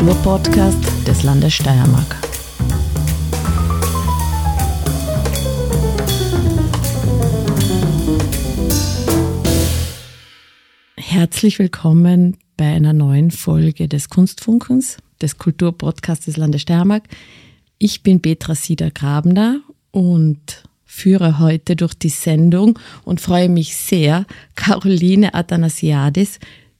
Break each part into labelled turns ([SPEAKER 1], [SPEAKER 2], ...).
[SPEAKER 1] Kulturpodcast des Landes Steiermark. Herzlich willkommen bei einer neuen Folge des Kunstfunkens, des Kulturpodcasts des Landes Steiermark. Ich bin Petra Sieder-Grabner und führe heute durch die Sendung und freue mich sehr, Caroline Athanasiadis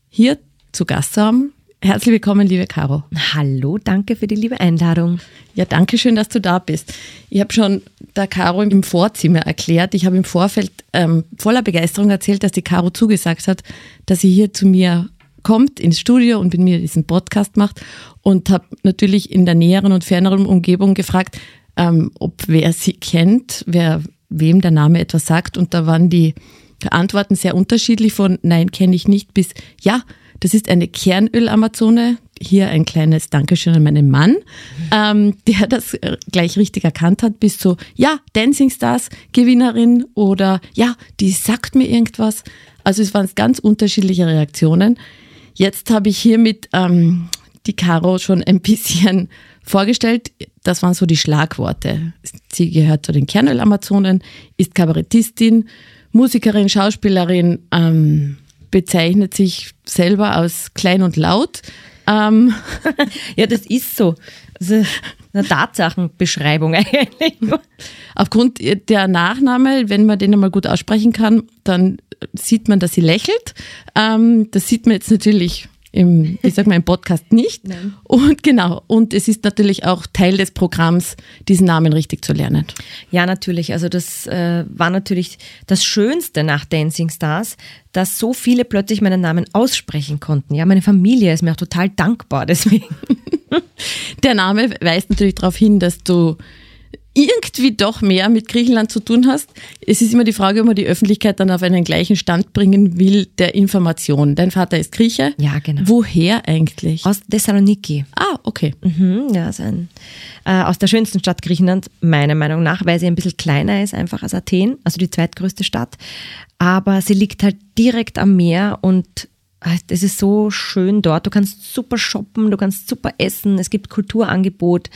[SPEAKER 1] hier zu Gast zu haben. Herzlich willkommen, liebe Caro.
[SPEAKER 2] Hallo, danke für die liebe Einladung.
[SPEAKER 1] Ja, danke schön, dass du da bist. Ich habe schon der Caro im Vorzimmer erklärt. Ich habe im Vorfeld ähm, voller Begeisterung erzählt, dass die Caro zugesagt hat, dass sie hier zu mir kommt ins Studio und mit mir diesen Podcast macht und habe natürlich in der näheren und ferneren Umgebung gefragt, ähm, ob wer sie kennt, wer wem der Name etwas sagt und da waren die Antworten sehr unterschiedlich von Nein, kenne ich nicht bis Ja, das ist eine Kernöl-Amazone. Hier ein kleines Dankeschön an meinen Mann, ähm, der das äh, gleich richtig erkannt hat, bis so, ja, Dancing Stars Gewinnerin oder ja, die sagt mir irgendwas. Also es waren ganz unterschiedliche Reaktionen. Jetzt habe ich hiermit ähm, die Caro schon ein bisschen vorgestellt. Das waren so die Schlagworte. Sie gehört zu den Kernöl-Amazonen, ist Kabarettistin, Musikerin, Schauspielerin, ähm, bezeichnet sich selber als klein und laut. Ähm,
[SPEAKER 2] ja, das ist so. Das ist eine Tatsachenbeschreibung eigentlich.
[SPEAKER 1] Aufgrund der Nachname, wenn man den einmal gut aussprechen kann, dann sieht man, dass sie lächelt. Ähm, das sieht man jetzt natürlich im, ich sag mal, im Podcast nicht. Nein. Und genau, und es ist natürlich auch Teil des Programms, diesen Namen richtig zu lernen.
[SPEAKER 2] Ja, natürlich. Also das äh, war natürlich das Schönste nach Dancing Stars, dass so viele plötzlich meinen Namen aussprechen konnten. Ja, meine Familie ist mir auch total dankbar deswegen.
[SPEAKER 1] Der Name weist natürlich darauf hin, dass du irgendwie doch mehr mit Griechenland zu tun hast. Es ist immer die Frage, ob man die Öffentlichkeit dann auf einen gleichen Stand bringen will der Information. Dein Vater ist Grieche.
[SPEAKER 2] Ja, genau.
[SPEAKER 1] Woher eigentlich?
[SPEAKER 2] Aus Thessaloniki.
[SPEAKER 1] Ah, okay.
[SPEAKER 2] Mhm, ja, also ein, äh, aus der schönsten Stadt Griechenland, meiner Meinung nach, weil sie ein bisschen kleiner ist einfach als Athen, also die zweitgrößte Stadt. Aber sie liegt halt direkt am Meer und es ist so schön dort. Du kannst super shoppen, du kannst super essen, es gibt Kulturangebot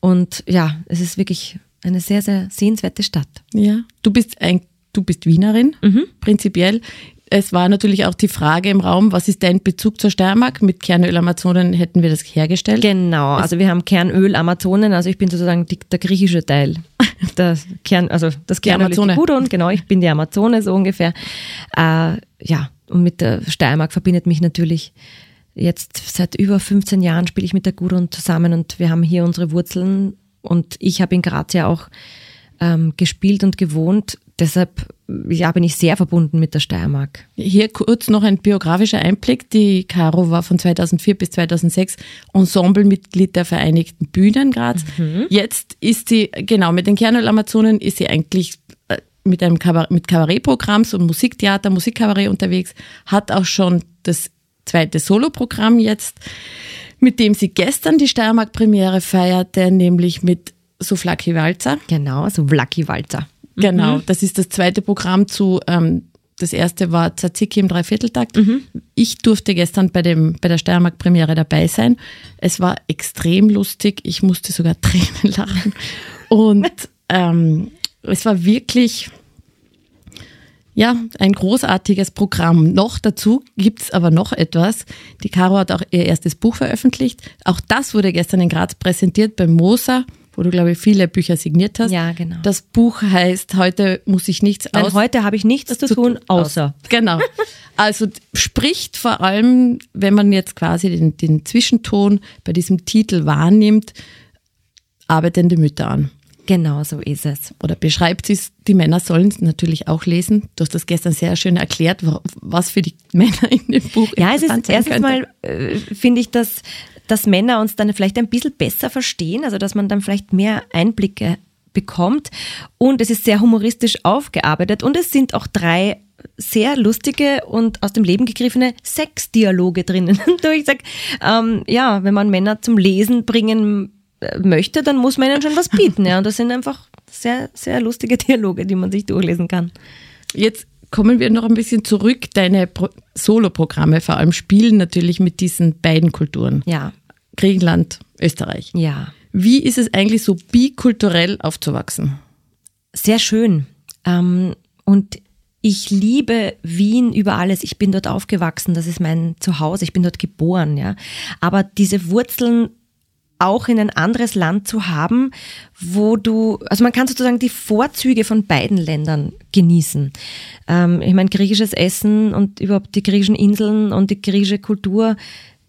[SPEAKER 2] und ja, es ist wirklich eine sehr, sehr sehenswerte Stadt.
[SPEAKER 1] Ja, du bist ein, du bist Wienerin, mhm. prinzipiell. Es war natürlich auch die Frage im Raum, was ist dein Bezug zur Steiermark? Mit Kernöl Amazonen hätten wir das hergestellt.
[SPEAKER 2] Genau, also wir haben Kernöl Amazonen, also ich bin sozusagen die, der griechische Teil. Der Kern, also das Kernöl ist die Gudrun, genau, ich bin die Amazone so ungefähr. Äh, ja, und mit der Steiermark verbindet mich natürlich Jetzt seit über 15 Jahren spiele ich mit der Gudrun zusammen und wir haben hier unsere Wurzeln und ich habe in Graz ja auch ähm, gespielt und gewohnt. Deshalb ja, bin ich sehr verbunden mit der Steiermark.
[SPEAKER 1] Hier kurz noch ein biografischer Einblick. Die Caro war von 2004 bis 2006 Ensemblemitglied der Vereinigten Bühnen Graz. Mhm. Jetzt ist sie, genau, mit den Kernöl-Amazonen ist sie eigentlich mit einem Kabarett, mit Kabarettprogramms und Musiktheater, Musikkabarett unterwegs, hat auch schon das zweite Soloprogramm jetzt, mit dem sie gestern die Steiermark-Premiere feierte, nämlich mit Suflaki Walzer.
[SPEAKER 2] Genau, Suflaki Walzer.
[SPEAKER 1] Genau, mhm. das ist das zweite Programm zu, ähm, das erste war Tzatziki im Dreivierteltakt. Mhm. Ich durfte gestern bei, dem, bei der Steiermark-Premiere dabei sein. Es war extrem lustig, ich musste sogar Tränen lachen. Und ähm, es war wirklich ja, ein großartiges Programm. Noch dazu gibt's aber noch etwas. Die Caro hat auch ihr erstes Buch veröffentlicht. Auch das wurde gestern in Graz präsentiert beim Moser, wo du, glaube ich, viele Bücher signiert hast.
[SPEAKER 2] Ja, genau.
[SPEAKER 1] Das Buch heißt Heute muss ich nichts
[SPEAKER 2] Nein, aus. Heute habe ich nichts zu, tun, außer.
[SPEAKER 1] Genau. Also spricht vor allem, wenn man jetzt quasi den, den Zwischenton bei diesem Titel wahrnimmt, arbeitende Mütter an.
[SPEAKER 2] Genau, so ist es.
[SPEAKER 1] Oder beschreibt es, die Männer sollen es natürlich auch lesen. Du hast das gestern sehr schön erklärt, was für die Männer in dem Buch
[SPEAKER 2] Ja, es ist erstens mal, äh, finde ich, dass, dass Männer uns dann vielleicht ein bisschen besser verstehen, also dass man dann vielleicht mehr Einblicke bekommt. Und es ist sehr humoristisch aufgearbeitet und es sind auch drei sehr lustige und aus dem Leben gegriffene Sexdialoge drinnen. ich sage, ähm, ja, wenn man Männer zum Lesen bringen möchte, dann muss man ihnen schon was bieten. Ja. Und das sind einfach sehr, sehr lustige Dialoge, die man sich durchlesen kann.
[SPEAKER 1] Jetzt kommen wir noch ein bisschen zurück. Deine Soloprogramme vor allem spielen natürlich mit diesen beiden Kulturen.
[SPEAKER 2] Ja,
[SPEAKER 1] Griechenland, Österreich.
[SPEAKER 2] Ja.
[SPEAKER 1] Wie ist es eigentlich so bikulturell aufzuwachsen?
[SPEAKER 2] Sehr schön. Ähm, und ich liebe Wien über alles. Ich bin dort aufgewachsen. Das ist mein Zuhause. Ich bin dort geboren, ja. Aber diese Wurzeln auch in ein anderes Land zu haben, wo du, also man kann sozusagen die Vorzüge von beiden Ländern genießen. Ähm, ich meine, griechisches Essen und überhaupt die griechischen Inseln und die griechische Kultur,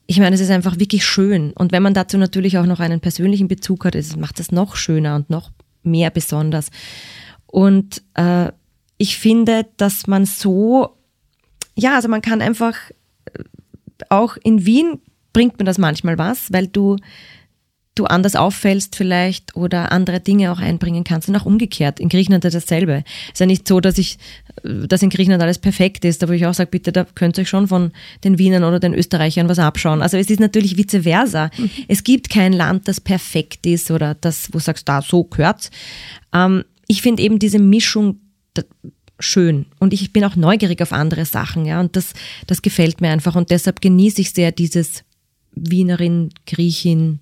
[SPEAKER 2] ich meine, es ist einfach wirklich schön. Und wenn man dazu natürlich auch noch einen persönlichen Bezug hat, es macht es noch schöner und noch mehr besonders. Und äh, ich finde, dass man so, ja, also man kann einfach, äh, auch in Wien bringt mir das manchmal was, weil du du anders auffällst vielleicht oder andere Dinge auch einbringen kannst und auch umgekehrt. In Griechenland ist dasselbe. Es ist ja nicht so, dass ich, dass in Griechenland alles perfekt ist, aber ich auch sage, bitte, da könnt ihr euch schon von den Wienern oder den Österreichern was abschauen. Also es ist natürlich vice versa. Mhm. Es gibt kein Land, das perfekt ist oder das, wo du sagst, da, so gehört. Ähm, ich finde eben diese Mischung schön und ich bin auch neugierig auf andere Sachen, ja, und das, das gefällt mir einfach und deshalb genieße ich sehr dieses Wienerin, Griechin,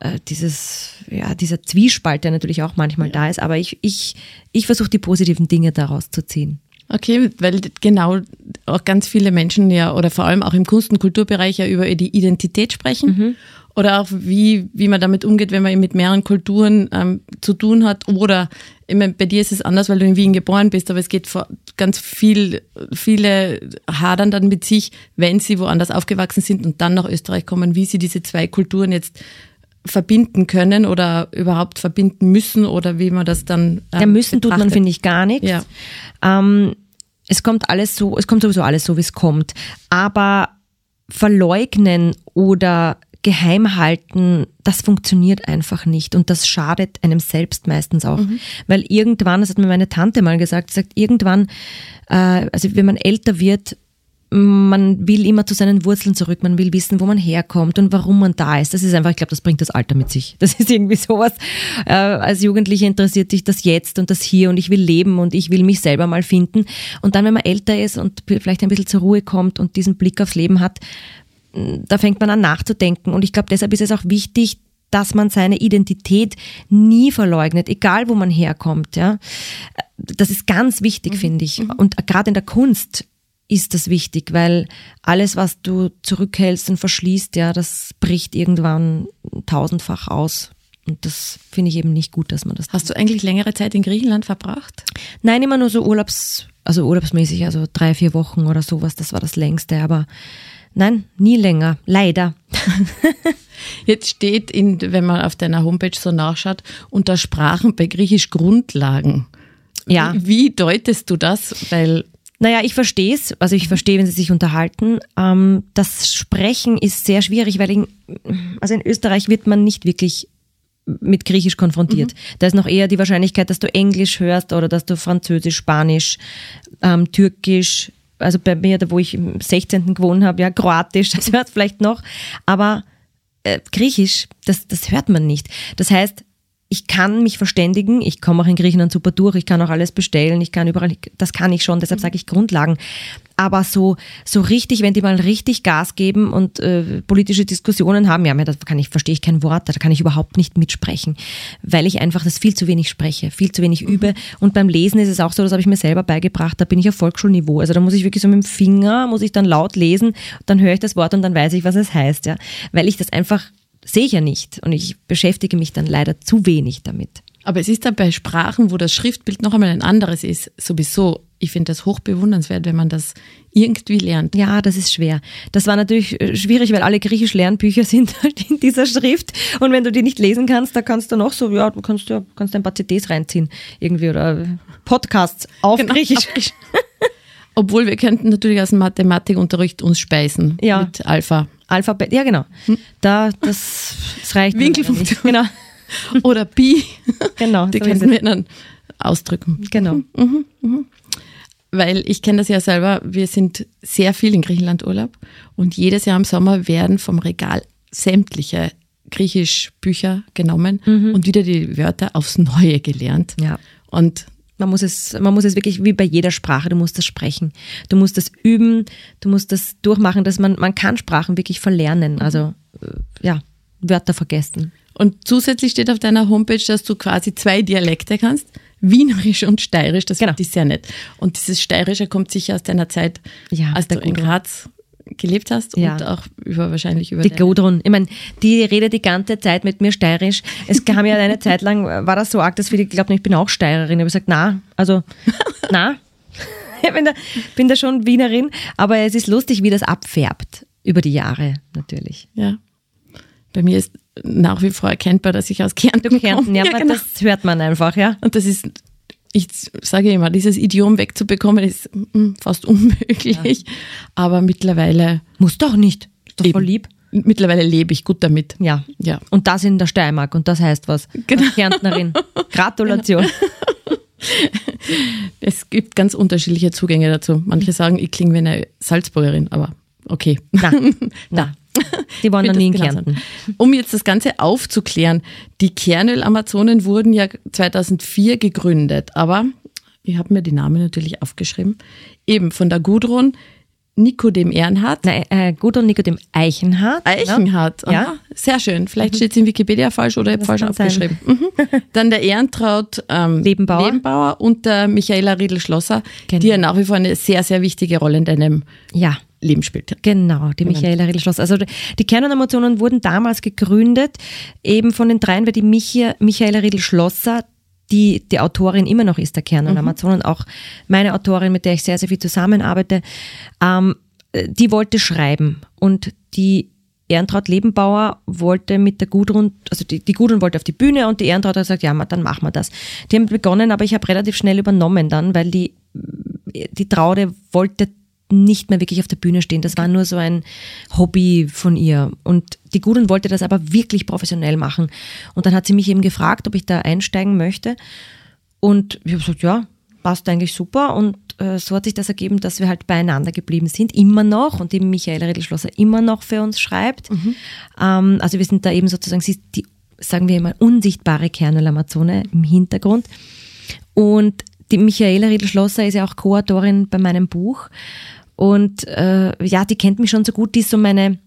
[SPEAKER 2] äh, dieses, ja, dieser Zwiespalt, der natürlich auch manchmal ja. da ist, aber ich, ich, ich versuche die positiven Dinge daraus zu ziehen.
[SPEAKER 1] Okay, weil genau auch ganz viele Menschen ja oder vor allem auch im Kunst- und Kulturbereich ja über die Identität sprechen. Mhm. Oder auch wie, wie man damit umgeht, wenn man mit mehreren Kulturen ähm, zu tun hat. Oder meine, bei dir ist es anders, weil du in Wien geboren bist, aber es geht vor ganz viel, viele hadern dann mit sich, wenn sie woanders aufgewachsen sind und dann nach Österreich kommen, wie sie diese zwei Kulturen jetzt verbinden können oder überhaupt verbinden müssen oder wie man das dann.
[SPEAKER 2] Ähm, ja, müssen betrachtet. tut man, finde ich, gar nichts. Ja. Ähm, es kommt alles so, es kommt sowieso alles so, wie es kommt. Aber verleugnen oder geheim halten, das funktioniert einfach nicht und das schadet einem selbst meistens auch. Mhm. Weil irgendwann, das hat mir meine Tante mal gesagt, sagt, irgendwann, äh, also wenn man älter wird, man will immer zu seinen Wurzeln zurück, man will wissen, wo man herkommt und warum man da ist. Das ist einfach, ich glaube, das bringt das Alter mit sich. Das ist irgendwie sowas. Äh, als Jugendliche interessiert dich das Jetzt und das Hier und ich will leben und ich will mich selber mal finden. Und dann, wenn man älter ist und vielleicht ein bisschen zur Ruhe kommt und diesen Blick aufs Leben hat, da fängt man an nachzudenken. Und ich glaube, deshalb ist es auch wichtig, dass man seine Identität nie verleugnet, egal wo man herkommt. Ja, das ist ganz wichtig, mhm. finde ich. Mhm. Und gerade in der Kunst ist das wichtig, weil alles, was du zurückhältst und verschließt, ja, das bricht irgendwann tausendfach aus. Und das finde ich eben nicht gut, dass man das.
[SPEAKER 1] Hast du eigentlich längere Zeit in Griechenland verbracht?
[SPEAKER 2] Nein, immer nur so Urlaubs, also urlaubsmäßig, also drei, vier Wochen oder sowas. Das war das längste, aber nein, nie länger. Leider.
[SPEAKER 1] Jetzt steht in, wenn man auf deiner Homepage so nachschaut, unter Sprachen bei Griechisch Grundlagen. Ja. Wie, wie deutest du das? Weil
[SPEAKER 2] naja, ich verstehe es. Also ich verstehe, wenn sie sich unterhalten. Ähm, das Sprechen ist sehr schwierig, weil in, also in Österreich wird man nicht wirklich mit Griechisch konfrontiert. Mhm. Da ist noch eher die Wahrscheinlichkeit, dass du Englisch hörst oder dass du Französisch, Spanisch, ähm, Türkisch, also bei mir, da wo ich im 16. gewohnt habe, ja, Kroatisch, das hört vielleicht noch, aber äh, Griechisch, das, das hört man nicht. Das heißt, ich kann mich verständigen, ich komme auch in Griechenland super durch, ich kann auch alles bestellen, ich kann überall, das kann ich schon, deshalb sage ich Grundlagen. Aber so, so richtig, wenn die mal richtig Gas geben und äh, politische Diskussionen haben, ja, da kann ich, verstehe ich kein Wort, da kann ich überhaupt nicht mitsprechen, weil ich einfach das viel zu wenig spreche, viel zu wenig übe. Und beim Lesen ist es auch so, das habe ich mir selber beigebracht, da bin ich auf Volksschulniveau. Also da muss ich wirklich so mit dem Finger, muss ich dann laut lesen, dann höre ich das Wort und dann weiß ich, was es heißt, ja. Weil ich das einfach sehe ich ja nicht und ich beschäftige mich dann leider zu wenig damit.
[SPEAKER 1] Aber es ist dann bei Sprachen, wo das Schriftbild noch einmal ein anderes ist, sowieso. Ich finde das hochbewundernswert, wenn man das irgendwie lernt.
[SPEAKER 2] Ja, das ist schwer. Das war natürlich äh, schwierig, weil alle griechisch Lernbücher sind halt in dieser Schrift. Und wenn du die nicht lesen kannst, da kannst du noch so, ja, du kannst ja kannst ein paar CDs reinziehen irgendwie oder Podcasts auf genau, Griechisch. Auf
[SPEAKER 1] Obwohl wir könnten natürlich aus dem Mathematikunterricht uns speisen ja. mit Alpha.
[SPEAKER 2] Alphabet, ja genau. Hm? Da, das, das reicht
[SPEAKER 1] Winkelfunktion. Genau. Oder Pi. Genau. Die so können wir dann ausdrücken.
[SPEAKER 2] Genau. Mhm,
[SPEAKER 1] mhm, mhm. Weil ich kenne das ja selber, wir sind sehr viel in Griechenland Urlaub und jedes Jahr im Sommer werden vom Regal sämtliche Griechisch-Bücher genommen mhm. und wieder die Wörter aufs Neue gelernt.
[SPEAKER 2] Ja.
[SPEAKER 1] Und
[SPEAKER 2] man muss es, man muss es wirklich wie bei jeder Sprache, du musst das sprechen. Du musst das üben, du musst das durchmachen, dass man, man kann Sprachen wirklich verlernen. Also, äh, ja. Wörter vergessen.
[SPEAKER 1] Und zusätzlich steht auf deiner Homepage, dass du quasi zwei Dialekte kannst. Wienerisch und Steirisch, das
[SPEAKER 2] Genau.
[SPEAKER 1] finde ich sehr nett. Und dieses Steirische kommt sicher aus deiner Zeit,
[SPEAKER 2] Ja,
[SPEAKER 1] als
[SPEAKER 2] der
[SPEAKER 1] du in. Graz gelebt hast
[SPEAKER 2] Ja.
[SPEAKER 1] und auch über wahrscheinlich über
[SPEAKER 2] Die Gudrun, ich meine, die redet die ganze Zeit mit mir steirisch. Es kam ja eine Zeit lang, war das so arg, dass viele glaubten, ich bin auch Steirerin. Ich habe gesagt, na, also, na. Ich bin da, bin da schon Wienerin, aber es ist lustig, wie das abfärbt über die Jahre natürlich.
[SPEAKER 1] Ja. Bei mir ist nach wie vor erkennbar, dass ich aus Kärnten
[SPEAKER 2] Kärnten,
[SPEAKER 1] komme.
[SPEAKER 2] ja,
[SPEAKER 1] Ja, genau.
[SPEAKER 2] das hört man einfach, ja.
[SPEAKER 1] Und das ist, ich sage immer, dieses Idiom wegzubekommen ist mm, fast unmöglich. Aber mittlerweile,
[SPEAKER 2] Muss doch nicht. Ist doch voll lieb.
[SPEAKER 1] mittlerweile lebe ich gut damit.
[SPEAKER 2] Ja.
[SPEAKER 1] Ja.
[SPEAKER 2] Und das in der Steiermark und das heißt was.
[SPEAKER 1] Genau.
[SPEAKER 2] Als Kärntnerin. Gratulation.
[SPEAKER 1] Es gibt ganz unterschiedliche Zugänge dazu. Manche sagen, ich klinge wie eine Salzburgerin, aber okay.
[SPEAKER 2] Na, na. Die waren noch nie in Kärnten.
[SPEAKER 1] Um jetzt das Ganze aufzuklären, die Kernöl-Amazonen wurden ja 2004 gegründet, aber ich habe mir die Namen natürlich aufgeschrieben. Eben von der Gudrun Nikodem Ehrenhardt.
[SPEAKER 2] Nein, äh, Gudrun Nikodem Eichenhardt.
[SPEAKER 1] Eichenhardt,
[SPEAKER 2] Ja.
[SPEAKER 1] aha, sehr schön. Vielleicht steht es in Wikipedia falsch oder ich habe falsch aufgeschrieben. Mhm. Dann der Ehrentraut ähm,
[SPEAKER 2] Lebenbauer.
[SPEAKER 1] Lebenbauer und der Michaela Riedel-Schlosser,
[SPEAKER 2] Genau.
[SPEAKER 1] die ja nach wie vor eine sehr, sehr wichtige Rolle in deinem
[SPEAKER 2] Ja.
[SPEAKER 1] Leben spielt.
[SPEAKER 2] Genau, die Michaela Riedel-Schloss. Also die Kernanationen wurden damals gegründet, eben von den dreien, weil die Micha, Michaela Riedel-Schlosser, die die Autorin immer noch ist der Kernanationen, auch meine Autorin, mit der ich sehr, sehr viel zusammenarbeite, ähm, die wollte schreiben und die Ehrentraut Lebenbauer wollte mit der Gudrun, also die, die Gudrun wollte auf die Bühne und die Ehrentraut hat gesagt, ja, dann machen wir das. Die haben begonnen, aber ich habe relativ schnell übernommen dann, weil die, die Traude wollte nicht mehr wirklich auf der Bühne stehen. Das war nur so ein Hobby von ihr. Und die Gudrun wollte das aber wirklich professionell machen. Und dann hat sie mich eben gefragt, ob ich da einsteigen möchte. Und ich habe gesagt, ja, passt eigentlich super. Und äh, so hat sich das ergeben, dass wir halt beieinander geblieben sind, immer noch. Und die Michaela Riedelschlosser immer noch für uns schreibt. Ähm, also wir sind da eben sozusagen, sie ist die, sagen wir immer, unsichtbare Kernel-Amazone im Hintergrund. Und die Michaela Riedel-Schlosser ist ja auch Co-Autorin bei meinem Buch. Und äh, ja, die kennt mich schon so gut, die ist so meine,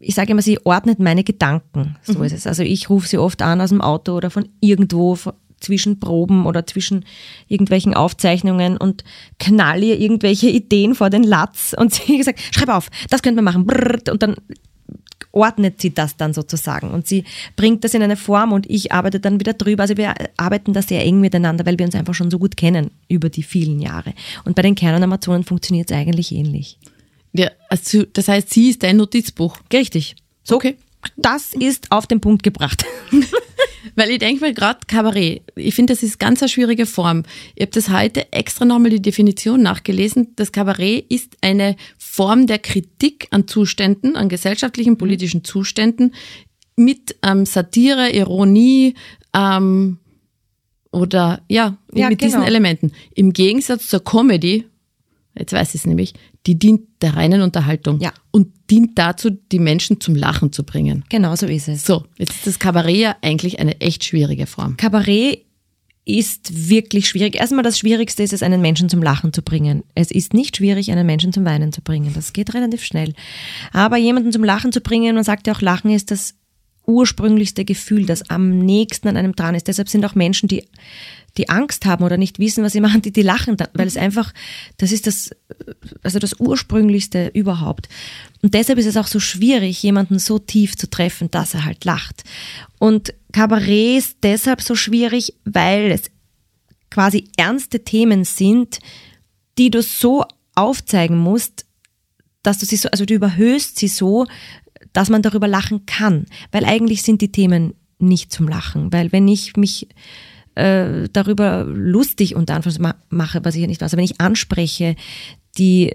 [SPEAKER 2] ich sage immer, sie ordnet meine Gedanken. So ist es. Also ich rufe sie oft an aus dem Auto oder von irgendwo von- zwischen Proben oder zwischen irgendwelchen Aufzeichnungen und knall ihr irgendwelche Ideen vor den Latz und sie gesagt, schreib auf, das könnte man machen. Brrrt. Und dann ordnet sie das dann sozusagen und sie bringt das in eine Form und ich arbeite dann wieder drüber. Also wir arbeiten da sehr eng miteinander, weil wir uns einfach schon so gut kennen über die vielen Jahre. Und bei den Kernanationen funktioniert es eigentlich ähnlich.
[SPEAKER 1] Ja, also, das heißt, sie ist dein Notizbuch.
[SPEAKER 2] Richtig. So,
[SPEAKER 1] Okay.
[SPEAKER 2] das ist auf den Punkt gebracht.
[SPEAKER 1] Weil ich denke mir gerade Kabarett, ich finde, das ist ganz eine schwierige Form. Ich habe das heute extra nochmal die Definition nachgelesen. Das Kabarett ist eine Form der Kritik an Zuständen, an gesellschaftlichen, politischen Zuständen mit ähm, Satire, Ironie ähm, oder ja,
[SPEAKER 2] Ja,
[SPEAKER 1] mit diesen
[SPEAKER 2] genau.
[SPEAKER 1] Elementen. Im Gegensatz zur Comedy, jetzt weiß ich es nämlich, die dient der reinen Unterhaltung
[SPEAKER 2] Ja.
[SPEAKER 1] und dient dazu, die Menschen zum Lachen zu bringen.
[SPEAKER 2] Genau so ist es.
[SPEAKER 1] So, jetzt ist das Kabarett ja eigentlich eine echt schwierige Form.
[SPEAKER 2] Kabarett ist wirklich schwierig. Erstmal das Schwierigste ist es, einen Menschen zum Lachen zu bringen. Es ist nicht schwierig, einen Menschen zum Weinen zu bringen. Das geht relativ schnell. Aber jemanden zum Lachen zu bringen, man sagt ja auch, Lachen ist das ursprünglichste Gefühl, das am nächsten an einem dran ist. Deshalb sind auch Menschen, die, die Angst haben oder nicht wissen, was sie machen, die, die lachen, dann, weil es einfach, das ist das, also das ursprünglichste überhaupt. Und deshalb ist es auch so schwierig, jemanden so tief zu treffen, dass er halt lacht. Und Kabarett ist deshalb so schwierig, weil es quasi ernste Themen sind, die du so aufzeigen musst, dass du sie so, also du überhöhst sie so, dass man darüber lachen kann. Weil eigentlich sind die Themen nicht zum Lachen. Weil wenn ich mich äh, darüber lustig unter Anführungszeichen ma- mache, was ich ja nicht weiß, aber wenn ich anspreche, die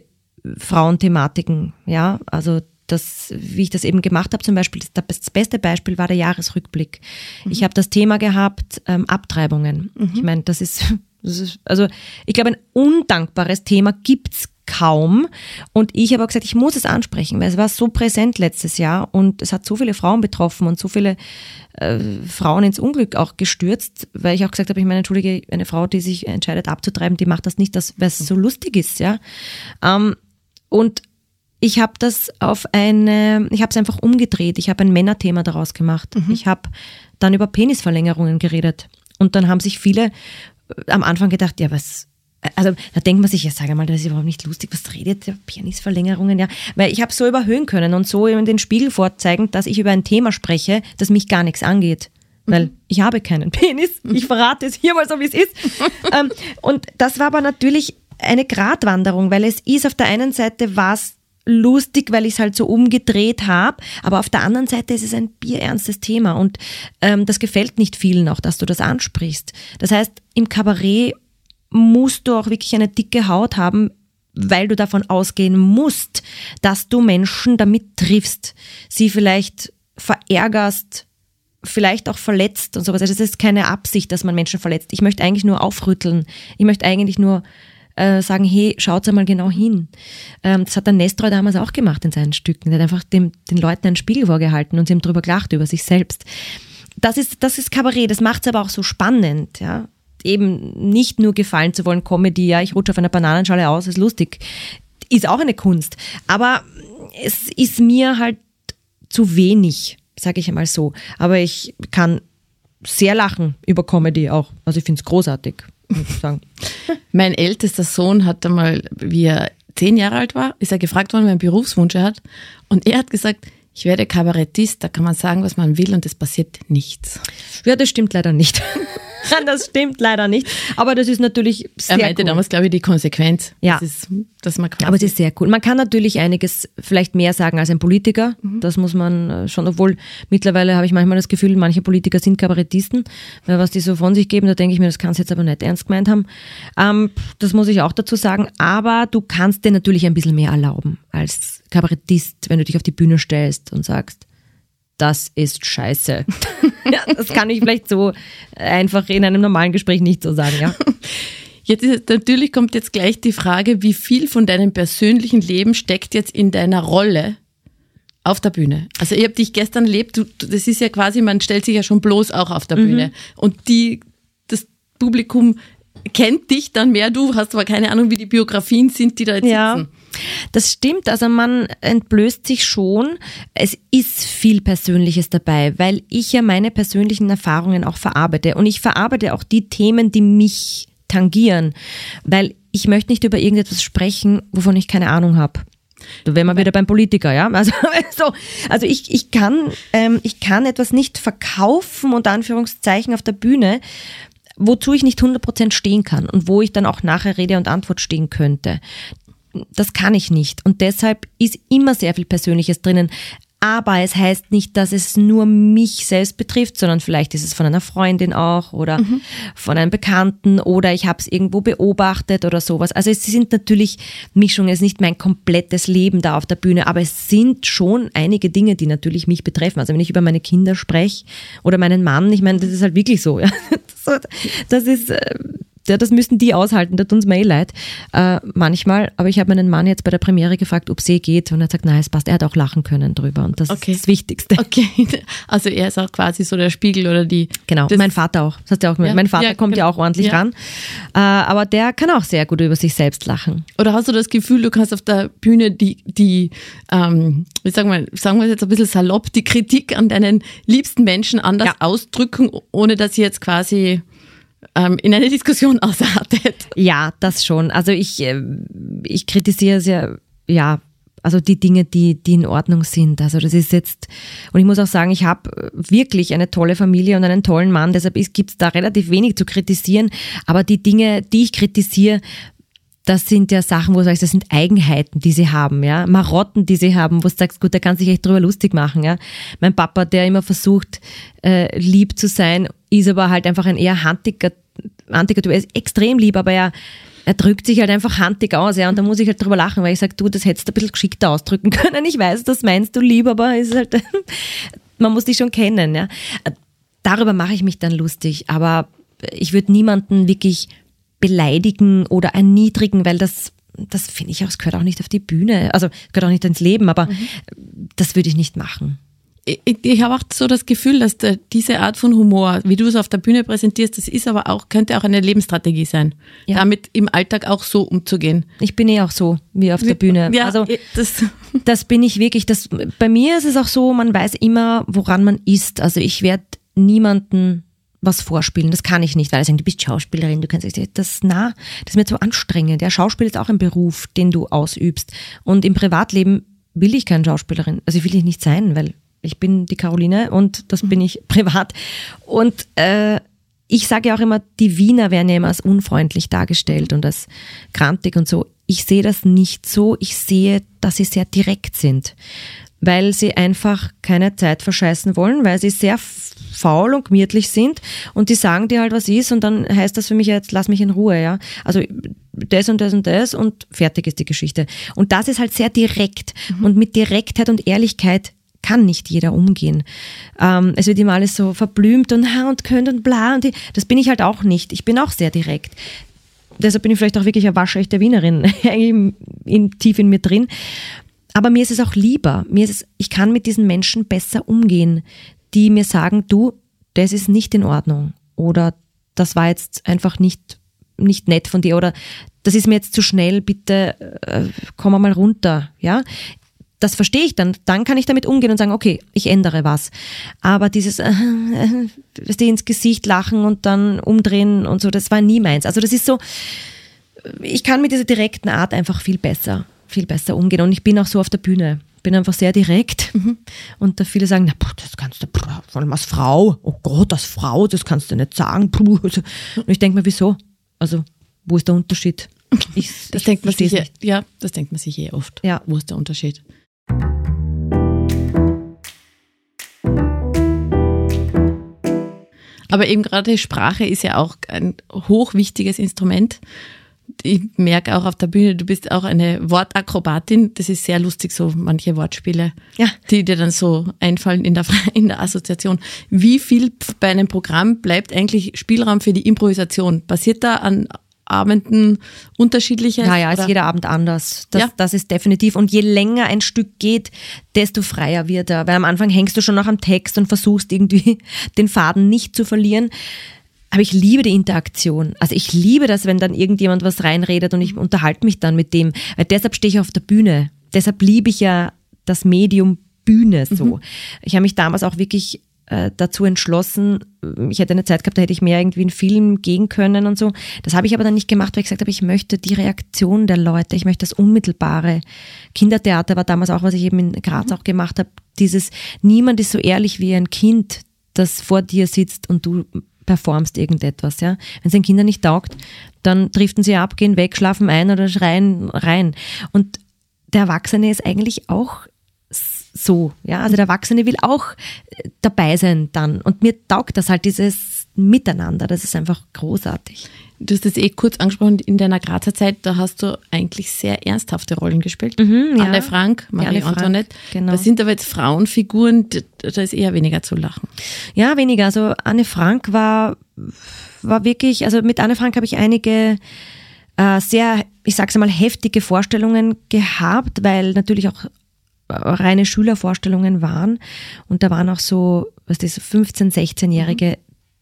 [SPEAKER 2] Frauenthematiken, ja, also das, wie ich das eben gemacht habe, zum Beispiel, das, beste Beispiel war der Jahresrückblick. Ich habe das Thema gehabt, ähm, Abtreibungen. Ich meine, das ist, das ist, also ich glaube, ein undankbares Thema gibt's kaum. Und ich habe auch gesagt, ich muss es ansprechen, weil es war so präsent letztes Jahr und es hat so viele Frauen betroffen und so viele äh, Frauen ins Unglück auch gestürzt, weil ich auch gesagt habe, ich meine, entschuldige, eine Frau, die sich entscheidet abzutreiben, die macht das nicht, das, weil es so lustig ist, ja. Ähm, und ich habe das auf eine, ich habe es einfach umgedreht. Ich habe ein Männerthema daraus gemacht. Mhm. Ich habe dann über Penisverlängerungen geredet. Und dann haben sich viele äh, am Anfang gedacht, ja, was, also da denkt man sich, ja, sag mal, das ist überhaupt nicht lustig, was redet der Penisverlängerungen, ja. Weil ich habe so überhöhen können und so in den Spiegel vorzeigen, dass ich über ein Thema spreche, das mich gar nichts angeht. Weil mhm. ich habe keinen Penis. Ich verrate es hier mal so, wie es ist. ähm, und das war aber natürlich eine Gratwanderung, weil es ist auf der einen Seite was lustig, weil ich es halt so umgedreht habe, aber auf der anderen Seite ist es ein bierernstes Thema und ähm, das gefällt nicht vielen auch, dass du das ansprichst. Das heißt, im Kabarett musst du auch wirklich eine dicke Haut haben, weil du davon ausgehen musst, dass du Menschen damit triffst, sie vielleicht verärgerst, vielleicht auch verletzt und sowas. Also es ist keine Absicht, dass man Menschen verletzt. Ich möchte eigentlich nur aufrütteln. Ich möchte eigentlich nur äh, sagen, hey, schaut mal genau hin. Ähm, das hat der Nestroy damals auch gemacht in seinen Stücken. Er hat einfach dem, den Leuten einen Spiegel vorgehalten und sie haben drüber gelacht über sich selbst. Das ist, das ist Kabarett, das macht es aber auch so spannend, ja. Eben nicht nur gefallen zu wollen, Comedy, ja, ich rutsche auf einer Bananenschale aus, ist lustig. Ist auch eine Kunst. Aber es ist mir halt zu wenig, sage ich einmal so. Aber ich kann sehr lachen über Comedy auch. Also ich finde es großartig muss ich sagen.
[SPEAKER 1] mein ältester Sohn hat einmal, wie er zehn Jahre alt war, ist er gefragt worden, welchen Berufswunsch er hat. Und er hat gesagt, ich werde Kabarettist, da kann man sagen, was man will und es passiert nichts.
[SPEAKER 2] Ja, das stimmt leider nicht. das stimmt leider nicht. Aber das ist natürlich sehr
[SPEAKER 1] Er meinte
[SPEAKER 2] cool.
[SPEAKER 1] damals, glaube ich, die Konsequenz.
[SPEAKER 2] Ja.
[SPEAKER 1] Das ist, dass man
[SPEAKER 2] Aber es ist sehr cool. Man kann natürlich einiges vielleicht mehr sagen als ein Politiker. Mhm. Das muss man äh, schon, obwohl mittlerweile habe ich manchmal das Gefühl, manche Politiker sind Kabarettisten, weil was die so von sich geben, da denke ich mir, das kannst du jetzt aber nicht ernst gemeint haben. Ähm, das muss ich auch dazu sagen. Aber du kannst dir natürlich ein bisschen mehr erlauben als Kabarettist, wenn du dich auf die Bühne stellst und sagst, das ist scheiße. ja, das kann ich vielleicht so einfach in einem normalen Gespräch nicht so sagen, ja.
[SPEAKER 1] Jetzt ist, natürlich kommt jetzt gleich die Frage, wie viel von deinem persönlichen Leben steckt jetzt in deiner Rolle auf der Bühne? Also ich habe dich gestern erlebt, du, das ist ja quasi, man stellt sich ja schon bloß auch auf der mhm. Bühne. Und die, das Publikum kennt dich dann mehr, du hast aber keine Ahnung, wie die Biografien sind, die da jetzt ja. sitzen.
[SPEAKER 2] Das stimmt, also man entblößt sich schon. Es ist viel Persönliches dabei, weil ich ja meine persönlichen Erfahrungen auch verarbeite. Und ich verarbeite auch die Themen, die mich tangieren, weil ich möchte nicht über irgendetwas sprechen, wovon ich keine Ahnung habe. Da wären wir wieder beim Politiker, ja. Also, so, also ich, ich, kann, ähm, ich kann etwas nicht verkaufen, unter Anführungszeichen, auf der Bühne, wozu ich nicht 100% stehen kann und wo ich dann auch nachher Rede und Antwort stehen könnte das kann ich nicht. Und deshalb ist immer sehr viel Persönliches drinnen. Aber es heißt nicht, dass es nur mich selbst betrifft, sondern vielleicht ist es von einer Freundin auch oder mhm. von einem Bekannten oder ich habe es irgendwo beobachtet oder sowas. Also es sind natürlich Mischungen, es ist nicht mein komplettes Leben da auf der Bühne, aber es sind schon einige Dinge, die natürlich mich betreffen. Also wenn ich über meine Kinder spreche oder meinen Mann, ich meine, das ist halt wirklich so. Ja. Das ist äh, ja, das müssen die aushalten, das tut uns Mail leid. Äh, manchmal, aber ich habe meinen Mann jetzt bei der Premiere gefragt, ob sie geht und er hat gesagt, nein, es passt. Er hat auch lachen können drüber und das okay. ist das Wichtigste.
[SPEAKER 1] Okay, also er ist auch quasi so der Spiegel oder die.
[SPEAKER 2] Genau, mein Vater auch. Das hat ja auch ja, mein Vater ja, kommt ja auch ordentlich ran, äh, aber der kann auch sehr gut über sich selbst lachen.
[SPEAKER 1] Oder hast du das Gefühl, du kannst auf der Bühne die, die ähm, wie sagen wir, sagen wir jetzt ein bisschen salopp, die Kritik an deinen liebsten Menschen anders ausdrücken, ohne dass sie jetzt quasi ähm, in eine Diskussion ausartet.
[SPEAKER 2] Ja, das schon. Also ich, äh, ich kritisiere sehr, ja, also die Dinge, die, die in Ordnung sind. Also das ist jetzt, und ich muss auch sagen, ich habe wirklich eine tolle Familie und einen tollen Mann, deshalb gibt es da relativ wenig zu kritisieren. Aber die Dinge, die ich kritisiere, das sind ja Sachen, wo du sagst, das sind Eigenheiten, die sie haben, ja, Marotten, die sie haben, wo du sagst, gut, der kann sich echt drüber lustig machen, ja. Mein Papa, der immer versucht, äh, lieb zu sein, ist aber halt einfach ein eher handiger, handiger Typ. Er ist extrem lieb, aber er, er drückt sich halt einfach handig aus, ja, und da muss ich halt drüber lachen, weil ich sage, du, das hättest du ein bisschen geschickter ausdrücken können. Ich weiß, das meinst du lieb, aber ist halt, man muss dich schon kennen, ja. Darüber mache ich mich dann lustig, aber ich würde niemanden wirklich beleidigen oder erniedrigen, weil das, das finde ich auch, es gehört auch nicht auf die Bühne, also gehört auch nicht ins Leben, aber mhm. das würde ich nicht machen.
[SPEAKER 1] ich, ich habe auch so das Gefühl, dass der, diese Art von Humor, wie du es auf der Bühne präsentierst, das ist aber auch, könnte auch eine Lebensstrategie sein, ja. damit im Alltag auch so umzugehen.
[SPEAKER 2] Ich bin eh auch so wie auf der Bühne. Ja, also das, das bin ich wirklich. Das, bei mir ist es auch so, man weiß immer, woran man ist. Also ich werde niemanden was vorspielen. Das kann ich nicht, weil ich sagen, du bist Schauspielerin, du kannst das na, das ist mir zu anstrengend. Ja, Schauspiel ist auch ein Beruf, den du ausübst. Und im Privatleben will ich keine Schauspielerin. Also will ich nicht sein, weil ich bin die Caroline und das bin ich privat. Und äh, ich sage ja auch immer, die Wiener werden ja immer als unfreundlich dargestellt und als grantig und so. Ich sehe das nicht so. Ich sehe, dass sie sehr direkt sind, weil sie einfach keine Zeit verscheißen wollen, weil sie sehr faul und gemütlich sind und die sagen dir halt, was ist und dann heißt das für mich jetzt, lass mich in Ruhe, ja. Also das und das und das und fertig ist die Geschichte. Und das ist halt sehr direkt mhm. und mit Direktheit und Ehrlichkeit kann nicht jeder umgehen. Ähm, es wird immer alles so verblümt und ha und könnt und bla und die, das bin ich halt auch nicht. Ich bin auch sehr direkt. Deshalb bin ich vielleicht auch wirklich eine waschechte Wienerin, in, in, tief in mir drin. Aber mir ist es auch lieber. Mir ist es, ich kann mit diesen Menschen besser umgehen, die mir sagen, du, das ist nicht in Ordnung. Oder das war jetzt einfach nicht, nicht nett von dir. Oder das ist mir jetzt zu schnell, bitte äh, komm mal runter. Ja, das verstehe ich dann. Dann kann ich damit umgehen und sagen, okay, ich ändere was. Aber dieses äh, äh, ins Gesicht lachen und dann umdrehen und so, das war nie meins. Also das ist so, ich kann mit dieser direkten Art einfach viel besser, viel besser umgehen. Und ich bin auch so auf der Bühne. Bin einfach sehr direkt. Mhm. Und da viele sagen, na, das kannst du, vor allem als Frau, oh Gott, als Frau, das kannst du nicht sagen. Und ich denke mir, wieso? Also, wo ist der Unterschied?
[SPEAKER 1] Ich, das ich denkt man sich, ja, das denkt man sich eh oft. Ja. Wo ist der Unterschied? Aber eben gerade Sprache ist ja auch ein hochwichtiges Instrument. Ich merke auch auf der Bühne, du bist auch eine Wortakrobatin. Das ist sehr lustig, so manche Wortspiele, ja. die dir dann so einfallen in der, in der Assoziation. Wie viel bei einem Programm bleibt eigentlich Spielraum für die Improvisation? Passiert da an Abenden unterschiedliches?
[SPEAKER 2] Naja, ist jeder Abend anders. Das, ja. das ist definitiv. Und je länger ein Stück geht, desto freier wird er. Weil am Anfang hängst du schon noch am Text und versuchst irgendwie den Faden nicht zu verlieren. Aber ich liebe die Interaktion. Also ich liebe das, wenn dann irgendjemand was reinredet und ich unterhalte mich dann mit dem. Weil deshalb stehe ich auf der Bühne. Deshalb liebe ich ja das Medium Bühne so. Mhm. Ich habe mich damals auch wirklich äh, dazu entschlossen, ich hätte eine Zeit gehabt, da hätte ich mehr irgendwie in Film gehen können und so. Das habe ich aber dann nicht gemacht, weil ich gesagt habe, ich möchte die Reaktion der Leute, ich möchte das Unmittelbare. Kindertheater war damals auch, was ich eben in Graz auch gemacht habe, dieses, niemand ist so ehrlich wie ein Kind, das vor dir sitzt und du performst irgendetwas, ja. Wenn es den Kindern nicht taugt, dann driften sie ab, gehen weg, schlafen ein oder schreien rein. Und der Erwachsene ist eigentlich auch so. Ja, also der Erwachsene will auch äh, dabei sein dann. Und mir taugt das halt, dieses Miteinander. Das ist einfach großartig.
[SPEAKER 1] Du hast das eh kurz angesprochen, in deiner Grazer Zeit, da hast du eigentlich sehr ernsthafte Rollen gespielt.
[SPEAKER 2] Mhm, ja.
[SPEAKER 1] Anne Frank, Marie Anne Antoinette. Frank, genau. Das sind aber jetzt Frauenfiguren, da ist eher weniger zu lachen.
[SPEAKER 2] Ja, weniger. Also Anne Frank war, war wirklich, also mit Anne Frank habe ich einige äh, sehr, ich sag's einmal, heftige Vorstellungen gehabt, weil natürlich auch reine Schülervorstellungen waren. Und da waren auch so, was das, 15-, 16-Jährige,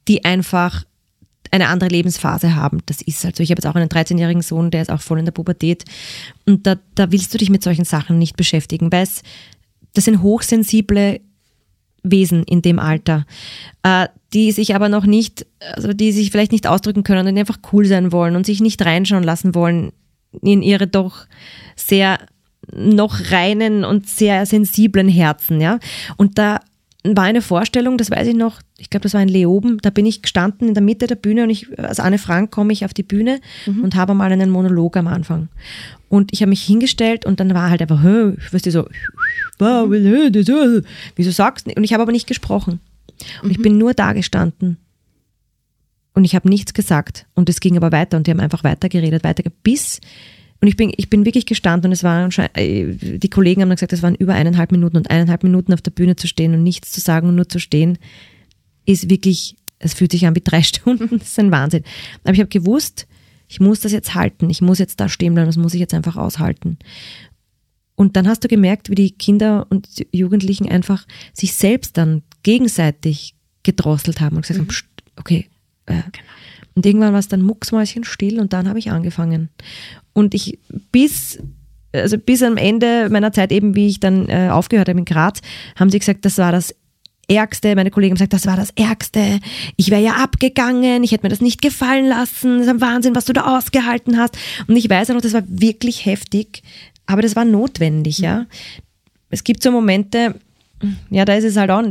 [SPEAKER 2] die einfach eine andere Lebensphase haben. Das ist halt so. Ich habe jetzt auch einen 13-jährigen Sohn, der ist auch voll in der Pubertät. Und da, da willst du dich mit solchen Sachen nicht beschäftigen, weil es, das sind hochsensible Wesen in dem Alter, äh, die sich aber noch nicht, also die sich vielleicht nicht ausdrücken können und einfach cool sein wollen und sich nicht reinschauen lassen wollen in ihre doch sehr noch reinen und sehr sensiblen Herzen, ja. Und da war eine Vorstellung, das weiß ich noch, ich glaube, das war in Leoben, da bin ich gestanden in der Mitte der Bühne und ich, als Anne Frank komme ich auf die Bühne mhm. und habe mal einen Monolog am Anfang. Und ich habe mich hingestellt und dann war halt einfach, weißt du, so, wieso sagst du Und ich habe aber nicht gesprochen. Und mhm. ich bin nur da gestanden. Und ich habe nichts gesagt. Und es ging aber weiter und die haben einfach weitergeredet, weiter, bis und ich bin, ich bin wirklich gestanden und es waren, äh, die Kollegen haben dann gesagt, es waren über eineinhalb Minuten und eineinhalb Minuten auf der Bühne zu stehen und nichts zu sagen und nur zu stehen, ist wirklich, es fühlt sich an wie drei Stunden, das ist ein Wahnsinn. Aber ich habe gewusst, ich muss das jetzt halten, ich muss jetzt da stehen bleiben, das muss ich jetzt einfach aushalten. Und dann hast du gemerkt, wie die Kinder und Jugendlichen einfach sich selbst dann gegenseitig gedrosselt haben und gesagt haben, "Psst, okay. Äh. Und irgendwann war es dann mucksmäuschen still und dann habe ich angefangen. Und ich bis, also bis am Ende meiner Zeit eben, wie ich dann äh, aufgehört habe in Graz, haben sie gesagt, das war das Ärgste. Meine Kollegen haben gesagt, das war das Ärgste. Ich wäre ja abgegangen, ich hätte mir das nicht gefallen lassen. Das ist ein Wahnsinn, was du da ausgehalten hast. Und ich weiß auch noch, das war wirklich heftig, aber das war notwendig, ja. Es gibt so Momente, ja, da ist es halt auch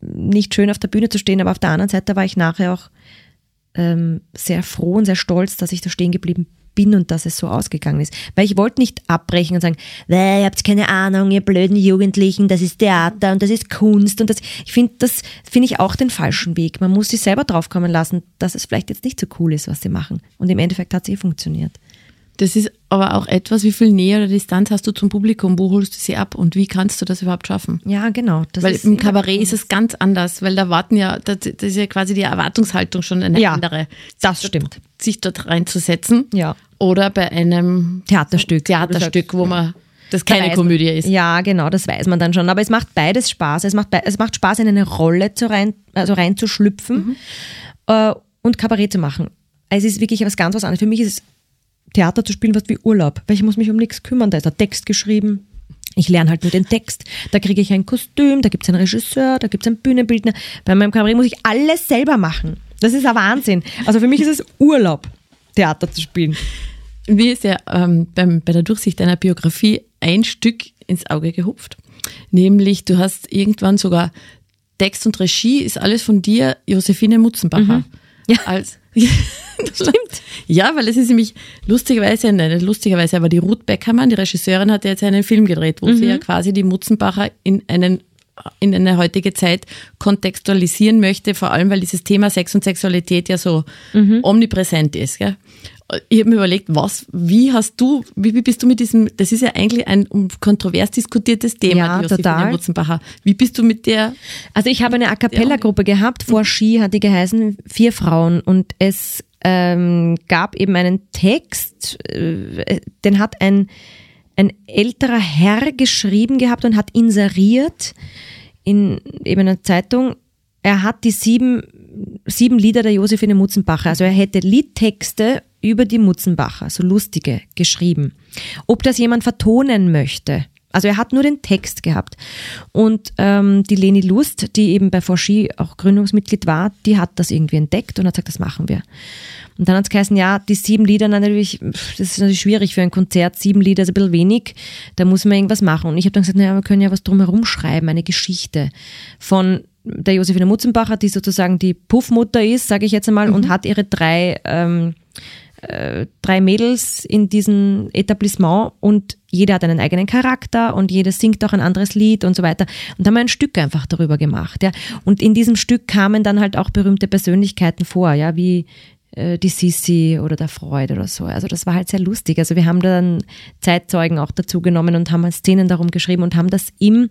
[SPEAKER 2] nicht schön auf der Bühne zu stehen, aber auf der anderen Seite war ich nachher auch ähm, sehr froh und sehr stolz, dass ich da stehen geblieben bin und dass es so ausgegangen ist. Weil ich wollte nicht abbrechen und sagen, "Äh, ihr habt keine Ahnung, ihr blöden Jugendlichen, das ist Theater und das ist Kunst und das. Ich finde, das finde ich auch den falschen Weg. Man muss sich selber draufkommen lassen, dass es vielleicht jetzt nicht so cool ist, was sie machen. Und im Endeffekt hat es eh funktioniert.
[SPEAKER 1] Das ist aber auch etwas, wie viel Nähe oder Distanz hast du zum Publikum? Wo holst du sie ab und wie kannst du das überhaupt schaffen?
[SPEAKER 2] Ja, genau. Das
[SPEAKER 1] weil
[SPEAKER 2] ist
[SPEAKER 1] im Kabarett ist es ganz anders, weil da warten ja, das, ist ja quasi die Erwartungshaltung schon eine
[SPEAKER 2] Ja,
[SPEAKER 1] andere.
[SPEAKER 2] das
[SPEAKER 1] Sich
[SPEAKER 2] stimmt.
[SPEAKER 1] Dort, sich dort reinzusetzen.
[SPEAKER 2] Ja.
[SPEAKER 1] Oder bei einem
[SPEAKER 2] Theaterstück.
[SPEAKER 1] Theaterstück, wo man das
[SPEAKER 2] Da
[SPEAKER 1] keine
[SPEAKER 2] weiß
[SPEAKER 1] Komödie ist.
[SPEAKER 2] Ja, genau, das weiß man dann schon. Aber es macht beides Spaß. Es macht, es macht Spaß, in eine Rolle zu rein, also reinzuschlüpfen äh, und Kabarett zu machen. Es ist wirklich was ganz was anderes. Für mich ist Theater zu spielen was wie Urlaub, weil ich muss mich um nichts kümmern. Da ist der Text geschrieben. Ich lerne halt nur den Text. Da kriege ich ein Kostüm, da gibt es einen Regisseur, da gibt es einen Bühnenbildner. Bei meinem Kabarett muss ich alles selber machen. Das ist ein Wahnsinn. Also für mich ist es Urlaub, Theater zu spielen.
[SPEAKER 1] Mir ist ja ähm, beim, bei der Durchsicht deiner Biografie ein Stück ins Auge gehupft. Nämlich, du hast irgendwann sogar Text und Regie ist alles von dir, Josephine Mutzenbacher.
[SPEAKER 2] Ja.
[SPEAKER 1] Als, das stimmt. Ja, weil es ist nämlich lustigerweise, nein, lustigerweise, aber die Ruth Beckermann, die Regisseurin, hat ja jetzt einen Film gedreht, wo sie ja quasi die Mutzenbacher in einen in eine heutige Zeit kontextualisieren möchte, vor allem weil dieses Thema Sex und Sexualität ja so omnipräsent ist. Gell? Ich habe mir überlegt, was, wie hast du, wie, wie bist du mit diesem, das ist ja eigentlich ein kontrovers diskutiertes Thema,
[SPEAKER 2] Ja,
[SPEAKER 1] die
[SPEAKER 2] total.
[SPEAKER 1] Mutzenbacher. Wie bist du mit der,
[SPEAKER 2] Also ich habe eine A Cappella-Gruppe gehabt, vor Ski hat die geheißen, vier Frauen und es ähm, gab eben einen Text, äh, den hat ein, ein älterer Herr geschrieben gehabt und hat inseriert in eben einer Zeitung. Er hat die sieben, sieben Lieder der Josephine Mutzenbacher, also er hätte Liedtexte über die Mutzenbacher, so lustige, geschrieben. Ob das jemand vertonen möchte, also er hat nur den Text gehabt. Und ähm, die Leni Lust, die eben bei Forschie auch Gründungsmitglied war, die hat das irgendwie entdeckt und hat gesagt, das machen wir. Und dann hat es geheißen, ja, die sieben Lieder natürlich, das ist natürlich schwierig für ein Konzert, sieben Lieder ist ein bisschen wenig, da muss man irgendwas machen. Und ich habe dann gesagt, naja, wir können ja was drumherum schreiben, eine Geschichte von der Josephine Mutzenbacher, die sozusagen die Puffmutter ist, sage ich jetzt einmal, und hat ihre drei ähm, äh, drei Mädels in diesem Etablissement und jeder hat einen eigenen Charakter und jeder singt auch ein anderes Lied und so weiter. Und da haben wir ein Stück einfach darüber gemacht. Ja. Und in diesem Stück kamen dann halt auch berühmte Persönlichkeiten vor, ja, wie äh, die Sissi oder der Freud oder so. Also das war halt sehr lustig. Also wir haben dann Zeitzeugen auch dazu genommen und haben Szenen darum geschrieben und haben das im